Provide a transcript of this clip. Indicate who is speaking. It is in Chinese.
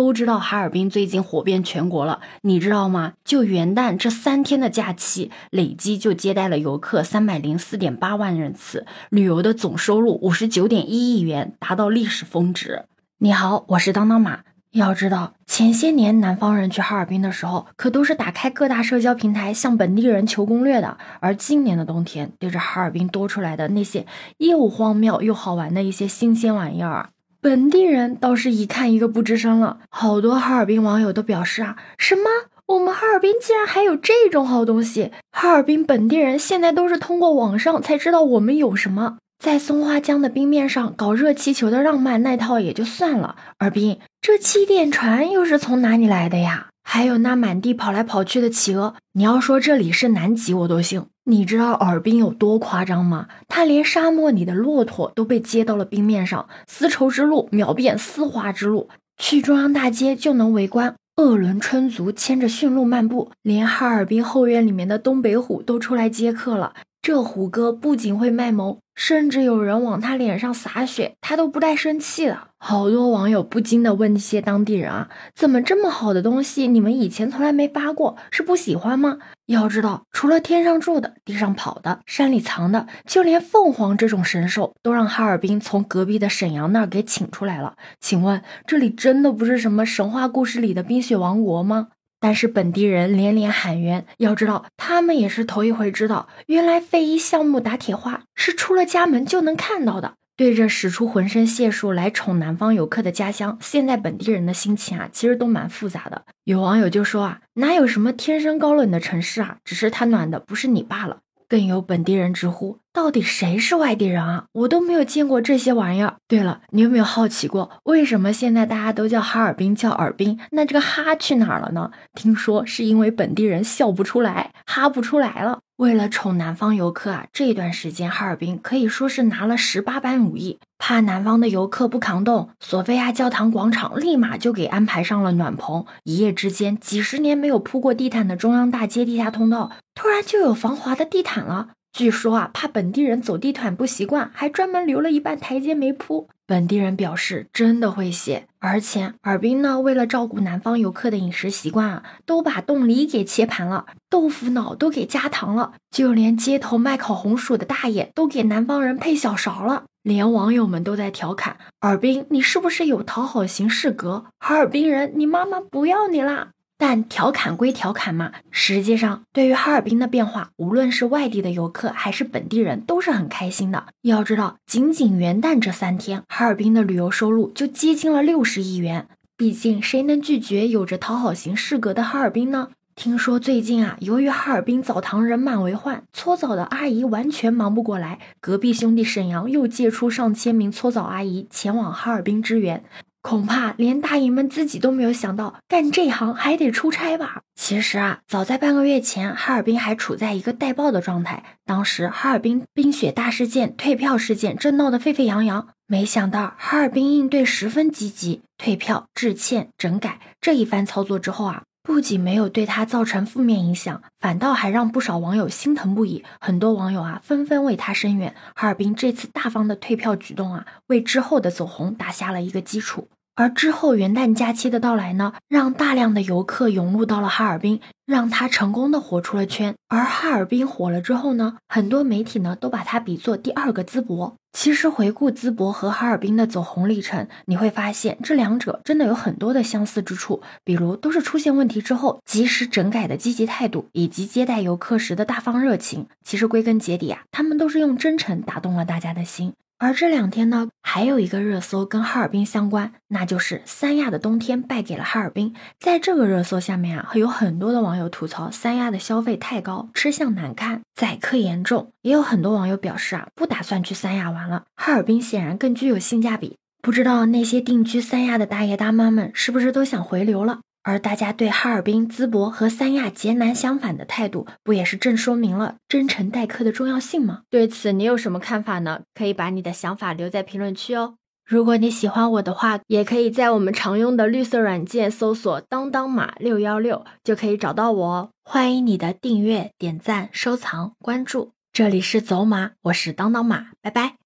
Speaker 1: 都知道哈尔滨最近火遍全国了，你知道吗？就元旦这三天的假期，累计就接待了游客三百零四点八万人次，旅游的总收入五十九点一亿元，达到历史峰值。你好，我是当当马。要知道，前些年南方人去哈尔滨的时候，可都是打开各大社交平台向本地人求攻略的。而今年的冬天，对着哈尔滨多出来的那些又荒谬又好玩的一些新鲜玩意儿，本地人倒是一看一个不吱声了。好多哈尔滨网友都表示啊，什么我们哈尔滨竟然还有这种好东西？哈尔滨本地人现在都是通过网上才知道我们有什么。在松花江的冰面上搞热气球的浪漫那套也就算了，尔滨这气垫船又是从哪里来的呀？还有那满地跑来跑去的企鹅，你要说这里是南极我都信。你知道尔滨有多夸张吗？他连沙漠里的骆驼都被接到了冰面上，丝绸之路秒变丝滑之路，去中央大街就能围观鄂伦春族牵着驯鹿漫步，连哈尔滨后院里面的东北虎都出来接客了。这虎哥不仅会卖萌。甚至有人往他脸上洒血，他都不带生气的。好多网友不禁的问一些当地人啊，怎么这么好的东西你们以前从来没发过？是不喜欢吗？要知道，除了天上住的、地上跑的、山里藏的，就连凤凰这种神兽都让哈尔滨从隔壁的沈阳那儿给请出来了。请问，这里真的不是什么神话故事里的冰雪王国吗？但是本地人连连喊冤，要知道他们也是头一回知道，原来非遗项目打铁花是出了家门就能看到的。对着使出浑身解数来宠南方游客的家乡，现在本地人的心情啊，其实都蛮复杂的。有网友就说啊，哪有什么天生高冷的城市啊，只是它暖的不是你罢了。更有本地人直呼：“到底谁是外地人啊？我都没有见过这些玩意儿。”对了，你有没有好奇过，为什么现在大家都叫哈尔滨叫尔滨？那这个哈去哪儿了呢？听说是因为本地人笑不出来，哈不出来了。为了宠南方游客啊，这段时间哈尔滨可以说是拿了十八般武艺，怕南方的游客不抗冻，索菲亚教堂广场立马就给安排上了暖棚。一夜之间，几十年没有铺过地毯的中央大街地下通道，突然就有防滑的地毯了。据说啊，怕本地人走地毯不习惯，还专门留了一半台阶没铺。本地人表示真的会写，而且尔滨呢，为了照顾南方游客的饮食习惯啊，都把冻梨给切盘了，豆腐脑都给加糖了，就连街头卖烤红薯的大爷都给南方人配小勺了。连网友们都在调侃：尔滨，你是不是有讨好型适格？哈尔滨人，你妈妈不要你啦！但调侃归调侃嘛，实际上对于哈尔滨的变化，无论是外地的游客还是本地人，都是很开心的。要知道，仅仅元旦这三天，哈尔滨的旅游收入就接近了六十亿元。毕竟，谁能拒绝有着讨好型适格的哈尔滨呢？听说最近啊，由于哈尔滨澡堂人满为患，搓澡的阿姨完全忙不过来，隔壁兄弟沈阳又借出上千名搓澡阿姨前往哈尔滨支援。恐怕连大爷们自己都没有想到，干这行还得出差吧？其实啊，早在半个月前，哈尔滨还处在一个待爆的状态。当时哈尔滨冰雪大事件、退票事件正闹得沸沸扬扬，没想到哈尔滨应对十分积极，退票、致歉、整改这一番操作之后啊。不仅没有对他造成负面影响，反倒还让不少网友心疼不已。很多网友啊，纷纷为他声援。哈尔滨这次大方的退票举动啊，为之后的走红打下了一个基础。而之后元旦假期的到来呢，让大量的游客涌入到了哈尔滨，让他成功的火出了圈。而哈尔滨火了之后呢，很多媒体呢都把它比作第二个淄博。其实回顾淄博和哈尔滨的走红历程，你会发现这两者真的有很多的相似之处，比如都是出现问题之后及时整改的积极态度，以及接待游客时的大方热情。其实归根结底啊，他们都是用真诚打动了大家的心。而这两天呢，还有一个热搜跟哈尔滨相关，那就是三亚的冬天败给了哈尔滨。在这个热搜下面啊，有很多的网友吐槽三亚的消费太高，吃相难看，宰客严重。也有很多网友表示啊，不打算去三亚玩了。哈尔滨显然更具有性价比。不知道那些定居三亚的大爷大妈们是不是都想回流了？而大家对哈尔滨、淄博和三亚截然相反的态度，不也是正说明了真诚待客的重要性吗？对此你有什么看法呢？可以把你的想法留在评论区哦。如果你喜欢我的话，也可以在我们常用的绿色软件搜索“当当马六幺六”，就可以找到我哦。欢迎你的订阅、点赞、收藏、关注。这里是走马，我是当当马，拜拜。